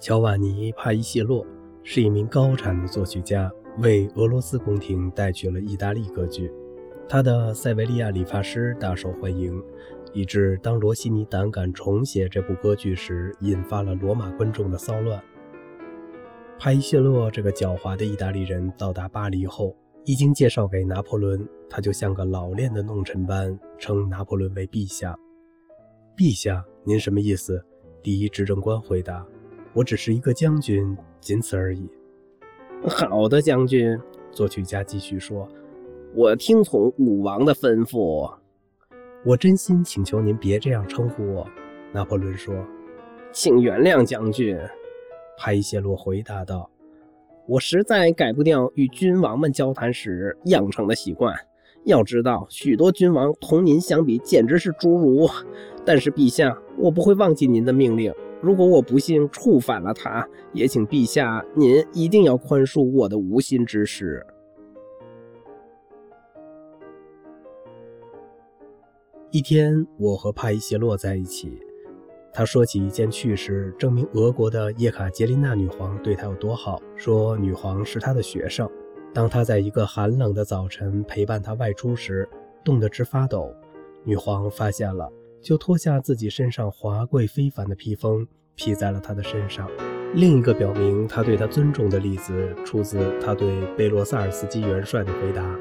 乔瓦尼·帕伊谢洛是一名高产的作曲家，为俄罗斯宫廷带去了意大利歌剧。他的《塞维利亚理发师》大受欢迎，以致当罗西尼胆敢重写这部歌剧时，引发了罗马观众的骚乱。帕伊谢洛这个狡猾的意大利人到达巴黎后，一经介绍给拿破仑，他就像个老练的弄臣般称拿破仑为陛下。陛下，您什么意思？第一执政官回答。我只是一个将军，仅此而已。好的，将军。作曲家继续说：“我听从武王的吩咐。”我真心请求您别这样称呼我。”拿破仑说。“请原谅，将军。”帕伊谢洛回答道。“我实在改不掉与君王们交谈时养成的习惯。要知道，许多君王同您相比简直是侏儒。但是，陛下，我不会忘记您的命令。”如果我不幸触犯了他，也请陛下您一定要宽恕我的无心之失。一天，我和帕伊谢洛在一起，他说起一件趣事，证明俄国的叶卡捷琳娜女皇对他有多好。说女皇是他的学生，当他在一个寒冷的早晨陪伴他外出时，冻得直发抖，女皇发现了。就脱下自己身上华贵非凡的披风，披在了他的身上。另一个表明他对他尊重的例子，出自他对贝洛萨尔斯基元帅的回答。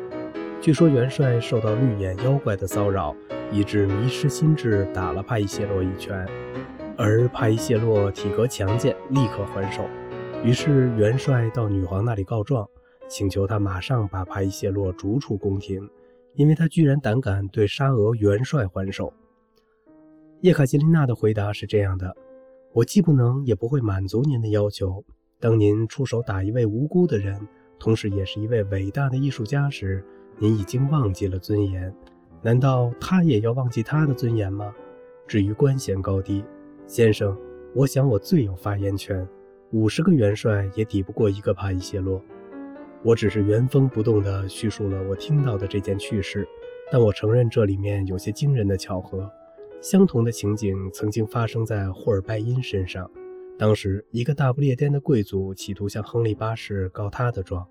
据说元帅受到绿眼妖怪的骚扰，以致迷失心智，打了帕伊谢洛一拳。而帕伊谢洛体格强健，立刻还手。于是元帅到女皇那里告状，请求他马上把帕伊谢洛逐出宫廷，因为他居然胆敢对沙俄元帅还手。叶卡捷琳娜的回答是这样的：“我既不能也不会满足您的要求。当您出手打一位无辜的人，同时也是一位伟大的艺术家时，您已经忘记了尊严。难道他也要忘记他的尊严吗？至于官衔高低，先生，我想我最有发言权。五十个元帅也抵不过一个帕伊谢洛。我只是原封不动地叙述了我听到的这件趣事，但我承认这里面有些惊人的巧合。”相同的情景曾经发生在霍尔拜因身上。当时，一个大不列颠的贵族企图向亨利八世告他的状。